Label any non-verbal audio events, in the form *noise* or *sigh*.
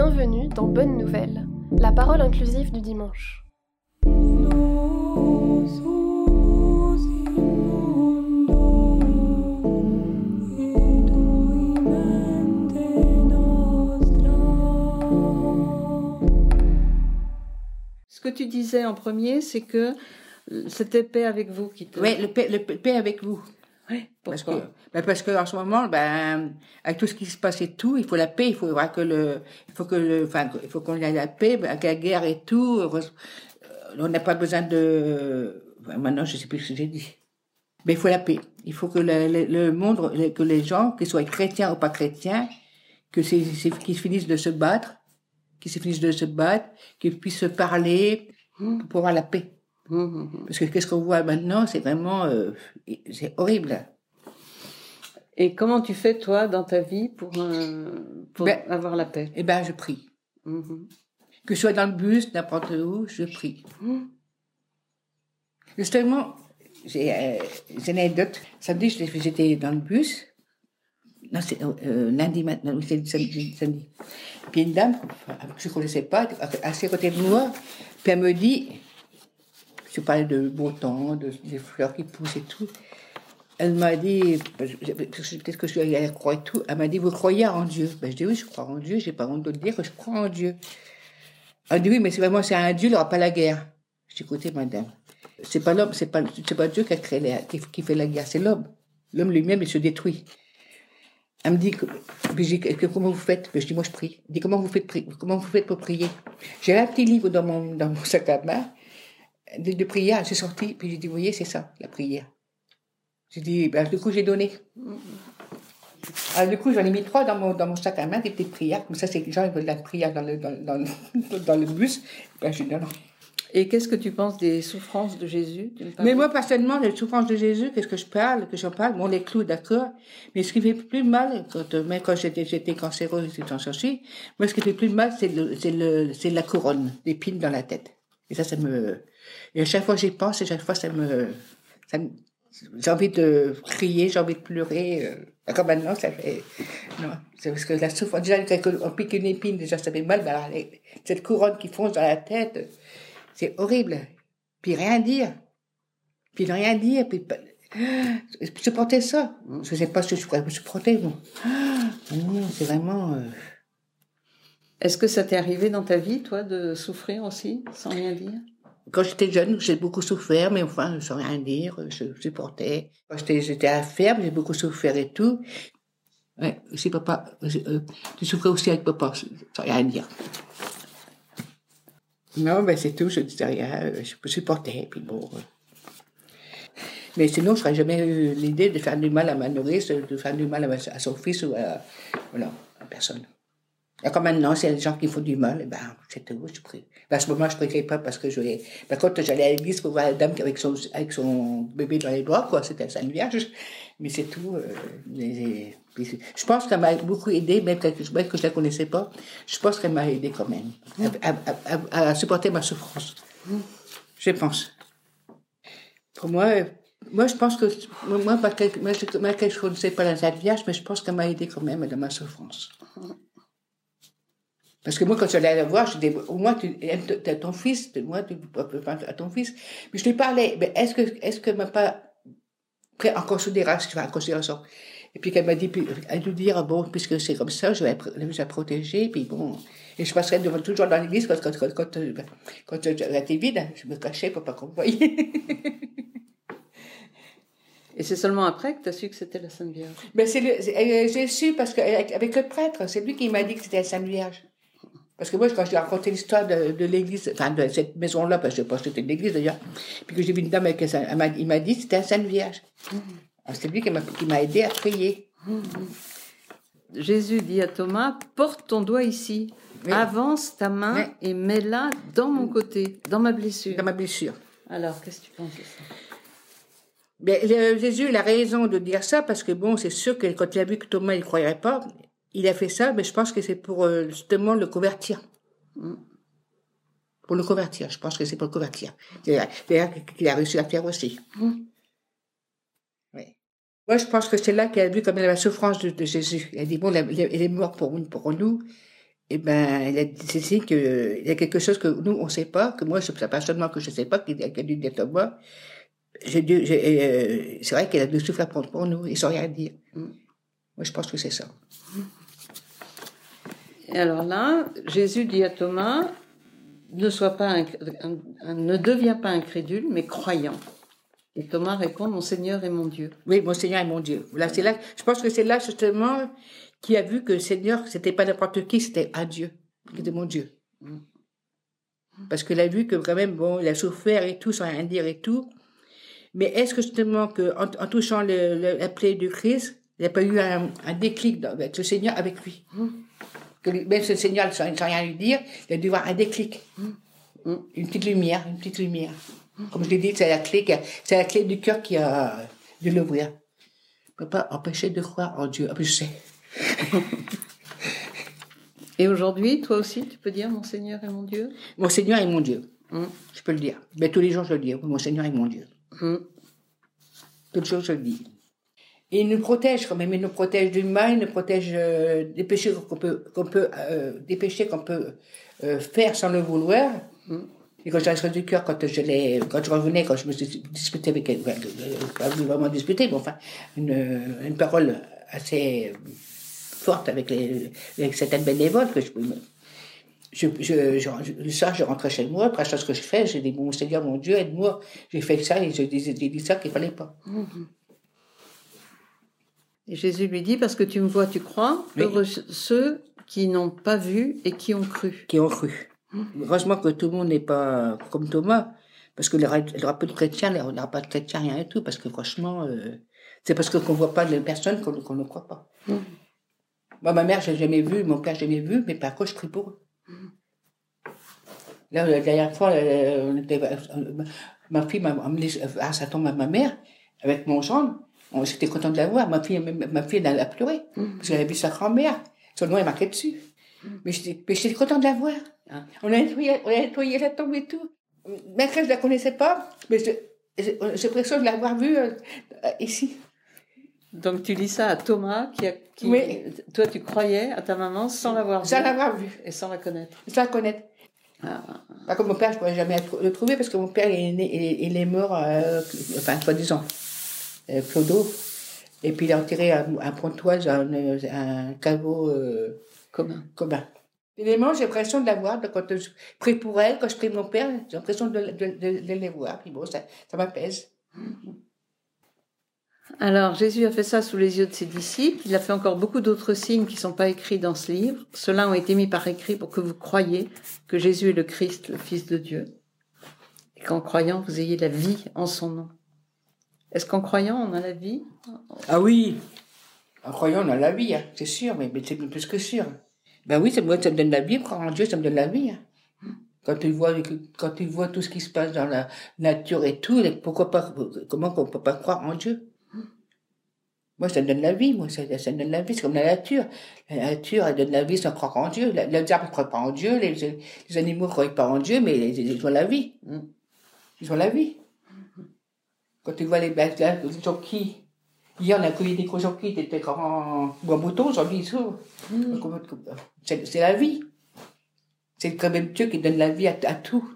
Bienvenue dans Bonne Nouvelle, la parole inclusive du dimanche. Ce que tu disais en premier, c'est que c'était paix avec vous qui te... Oui, le paix, le paix avec vous. Oui, Parce que, ben parce que en ce moment, ben, avec tout ce qui se passe et tout, il faut la paix, il faut voir que le, il faut que le, enfin, il faut qu'on ait la paix, ben, avec la guerre et tout, euh, on n'a pas besoin de, ben, maintenant, je sais plus ce que j'ai dit. Mais il faut la paix. Il faut que le, le, le monde, que les gens, qu'ils soient chrétiens ou pas chrétiens, que c'est, c'est- qu'ils finissent de se battre, qu'ils se finissent de se battre, qu'ils puissent se parler pour avoir la paix. Hum, hum, hum. Parce que qu'est-ce qu'on voit maintenant, c'est vraiment, euh, c'est horrible. Et comment tu fais, toi, dans ta vie pour, euh, pour Ben- avoir la paix? Eh ben, je prie. Que je sois dans le bus, n'importe où, je prie. Justement, j'ai euh, j'ai une anecdote. Samedi, j'étais dans le bus. Non, c'est euh, lundi maintenant, c'est samedi, samedi. Puis une dame que je ne connaissais pas, assise à côté de moi, puis elle me dit, je parlais de beau temps, de, des fleurs qui poussent et tout. Elle m'a dit, peut-être que je croix et tout, elle m'a dit, vous croyez en Dieu? Ben, Je dis, oui, je crois en Dieu, j'ai pas honte de dire que je crois en Dieu. Elle dit, oui, mais c'est vraiment, c'est un Dieu, il n'y aura pas la guerre. Je dis, écoutez, madame, c'est pas l'homme, c'est pas, pas Dieu qui a créé qui, fait la guerre, c'est l'homme. L'homme lui-même, il se détruit. Elle me dit, comment vous faites? Ben, Je dis, moi, je prie. Elle dit, comment vous faites, comment vous faites pour prier? J'ai un petit livre dans mon, dans mon sac à main de, de prière. J'ai sorti, puis j'ai dit, vous voyez, c'est ça, la prière. J'ai dit, ben, du coup, j'ai donné. Alors, du coup, j'en ai mis trois dans mon, dans mon sac à main, des petites prières. Comme ça, c'est que les gens ils veulent la prière dans le, dans, dans, *laughs* dans le bus. Ben, non, non. Et qu'est-ce que tu penses des souffrances de Jésus? Mais moi, personnellement, les souffrances de Jésus, qu'est-ce que je parle, que j'en parle, bon, les clous, d'accord. Mais ce qui fait plus mal, quand, euh, même quand j'étais, j'étais cancéreuse et tout ceci, moi, ce qui fait plus mal, c'est le, c'est le, c'est la couronne, l'épine dans la tête. Et ça, ça me, et à chaque fois j'y pense, et à chaque fois, ça me, ça me- j'ai envie de crier, j'ai envie de pleurer, euh, comme maintenant, ça fait, non, c'est parce que la souffrance, déjà, on pique une épine, déjà, ça fait mal, mais alors, cette couronne qui fonce dans la tête, c'est horrible. Puis rien dire. Puis ne rien dire. Puis *gasps* supporter ça. Je sais pas si je pourrais me supporter. *gasps* Non, c'est vraiment. Est-ce que ça t'est arrivé dans ta vie, toi, de souffrir aussi, sans rien dire? Quand j'étais jeune, j'ai beaucoup souffert, mais enfin, sans rien dire, je supportais. Quand j'étais, ferme, j'ai beaucoup souffert et tout. Ouais, si papa, euh, tu souffrais aussi avec papa, sans rien dire. Non, ben c'est tout, je disais rien, euh, je supportais, puis bon. euh. Mais sinon, je n'aurais jamais eu l'idée de faire du mal à ma nourrice, de faire du mal à, ma- à son fils ou à, voilà, à personne. Et comme maintenant, c'est les gens qui font du mal, eh ben, c'est tout, je prie. Ben, à ce moment, je ne priais pas parce que je. Ben, quand j'allais à l'église pour voir la dame avec son, avec son bébé dans les bras, quoi, c'était la Sainte Vierge. Mais c'est tout. euh, je pense qu'elle m'a beaucoup aidé, même que, même que je la connaissais pas. Je pense qu'elle m'a aidé quand même à, supporter ma souffrance. Je pense. Pour moi, moi, je pense que, moi, moi, moi, je ne connaissais pas la Sainte Vierge, mais je pense qu'elle m'a aidé quand même dans ma souffrance. Parce que moi, quand j'allais la voir, je disais, au moins, tu aimes ton fils, moi, tu peux pas à ton fils. Mais je lui parlais, mais est-ce que, est-ce que m'a pas pris en considération, en considération? Et puis qu'elle m'a dit, puis, elle lui dire, bon, puisque c'est comme ça, je vais, la protéger, puis bon. Et je passerai devant, toujours dans l'église quand, quand, quand, quand, quand elle était vide, je me cachais pour pas qu'on me voyait. Et c'est seulement après que tu as su que c'était la Sainte Vierge? C'est le, c'est- euh, j'ai su parce que avec avec le prêtre, c'est lui qui m'a dit que c'était la Sainte Vierge. Parce que moi, quand j'ai raconté l'histoire de, de l'église, enfin de cette maison-là, parce que je sais pas si c'était une église d'ailleurs, puis que j'ai vu une dame avec un, il m'a dit que c'était la Sainte Vierge. C'est lui qui m'a aidé à prier. Jésus dit à Thomas, porte ton doigt ici, Oui. avance ta main Oui. et mets-la dans mon côté, dans ma blessure. Dans ma blessure. Alors, qu'est-ce que tu penses de ça? Mais euh, Jésus, il a raison de dire ça parce que bon, c'est sûr que quand il a vu que Thomas il croyait pas, il a fait ça, mais je pense que c'est pour euh, justement le convertir. Mm. Pour le convertir, je pense que c'est pour le convertir. D'ailleurs qu'il a réussi à faire aussi. Mm. Oui. Moi, je pense que c'est là qu'il a vu comme la souffrance de, de Jésus. Il a dit bon, il est- mort pour, pour nous, eh ben, il a dit qu'il y a quelque chose que nous, on ne sait pas, que moi, c'est personnellement que je ne sais pas, qu'il a dû dire Thomas. J'ai dû, j'ai, euh, c'est vrai qu'il a dû souffrir pour, pour nous, et sans rien dire. Mm. Moi, je pense que c'est ça. Et alors là, Jésus dit à Thomas, ne sois pas, un- un- ne deviens pas incrédule, mais croyant. Et Thomas répond, mon Seigneur et mon Dieu. Oui, mon Seigneur est mon Dieu. Là, c'est là, je pense que c'est là, justement, qui a vu que le Seigneur, c'était pas n'importe qui, c'était un Dieu, qui était mon Dieu. Mm. Parce qu'il a vu que quand même, bon, il a souffert et tout, sans rien dire et tout. Mais est-ce que justement, que, en, en touchant le, le- la plaie du Christ, il n'a pas eu un, un déclic dans- avec le Seigneur avec lui? Lui- même si le Seigneur, sans, sans rien lui dire, il a dû avoir un déclic. Mm. Une petite lumière, une petite lumière. Comme je l'ai dit, c'est la clé, c'est la clé du cœur qui a dû l'ouvrir. ne peut pas empêcher de croire en Dieu. Ah, je sais. *laughs* Et aujourd'hui, toi aussi, tu peux dire, mon Seigneur et mon Dieu? Mon Seigneur est mon Dieu. Mm. Je peux le dire. Mais tous les jours, je le dis. Mon Seigneur est mon Dieu. Mm. Toutes les jours, je le dis. Et il nous protège quand même. Il nous protège du mal, il nous protège euh, des péchés qu'on peut, qu'on peut, euh, des péchés qu'on peut euh, faire sans le vouloir. Mm. Et quand j'ai du cœur, quand je l'ai, quand je revenais, quand je me suis disputé avec elle, euh, pas vraiment disputé, mais enfin, une, une parole assez forte avec, les, avec certaines bénévoles que je, je, je, je, soir, je rentrais chez moi, après ce que je fais, j'ai dit, mon Seigneur, mon Dieu, aide-moi. J'ai fait ça et dit, j'ai dit ça qu'il fallait pas. Et Jésus lui dit, parce que tu me vois, tu crois, Oui. heureux ceux qui n'ont pas vu et qui ont cru. qui ont cru. Heureusement que tout le monde n'est pas comme Thomas, parce il y aura peu de chrétiens, il n'y aura pas de chrétiens, rien du tout, parce que franchement, euh, c'est parce que qu'on voit pas les personnes qu'on ne croit pas. Mhm. Moi, ma mère, je l'ai jamais vue, mon père, je l'ai jamais vu, mais par contre, je prie pour eux. Là, la dernière fois, euh, on était, euh, ma fille m'a emmené à sa tombe à ma mère, avec mon gendre, on était content de la voir. Ma fille, ma fille, elle a pleuré, parce qu'elle a vu sa grand-mère. Son nom est marqué dessus. Mais j'étais, mais j'étais content de la voir. Ah. On a nettoyé, on a nettoyé la tombe et tout. Même je la connaissais pas, mais j'ai l'impression de l'avoir vue euh, ici. Donc tu lis ça à Thomas, qui, a, qui Oui. toi tu croyais à ta maman sans l'avoir Sans vue l'avoir vue, et sans la connaître. sans la connaître. Ah. Par contre, mon père, je ne pourrais jamais le trouver parce que mon père, il est, né- il est, il est mort, euh, enfin, soi-disant, euh, Clodo. Et puis, il a enterré à, à Pontoise un, un caveau euh, Commun. commun. Finalement, j'ai l'impression de la voir. Quand je prie pour elle, quand je prie mon père, j'ai l'impression de, de, de, de les voir. Puis bon, ça, ça m'apaise. Alors Jésus a fait ça sous les yeux de ses disciples. Il a fait encore beaucoup d'autres signes qui ne sont pas écrits dans ce livre. Ceux-là ont été mis par écrit pour que vous croyiez que Jésus est le Christ, le Fils de Dieu. Et qu'en croyant, vous ayez la vie en son nom. Est-ce qu'en croyant, on a la vie Ah oui En croyant, on a la vie, hein, c'est sûr, mais, c'est plus que sûr. Ben oui, moi, ça me donne la vie, croire en Dieu, ça me donne la vie. hein. Quand tu vois, quand tout ce qui se passe dans la nature et tout, pourquoi pas, comment qu'on peut pas croire en Dieu? Moi, ça me donne la vie, moi, ça, me donne la vie, c'est comme la nature. La nature, elle donne la vie sans croire en Dieu. Les arbres ne croient pas en Dieu, les, animaux ne croient pas en Dieu, mais ils, ont la vie. Ils ont la vie. Quand tu vois les les jonquilles, hier on a cueilli des gros des des grands bois boutons, aujourd'hui ils s'ouvrent. C'est c'est la vie. C'est quand même Dieu qui donne la vie à, à tout.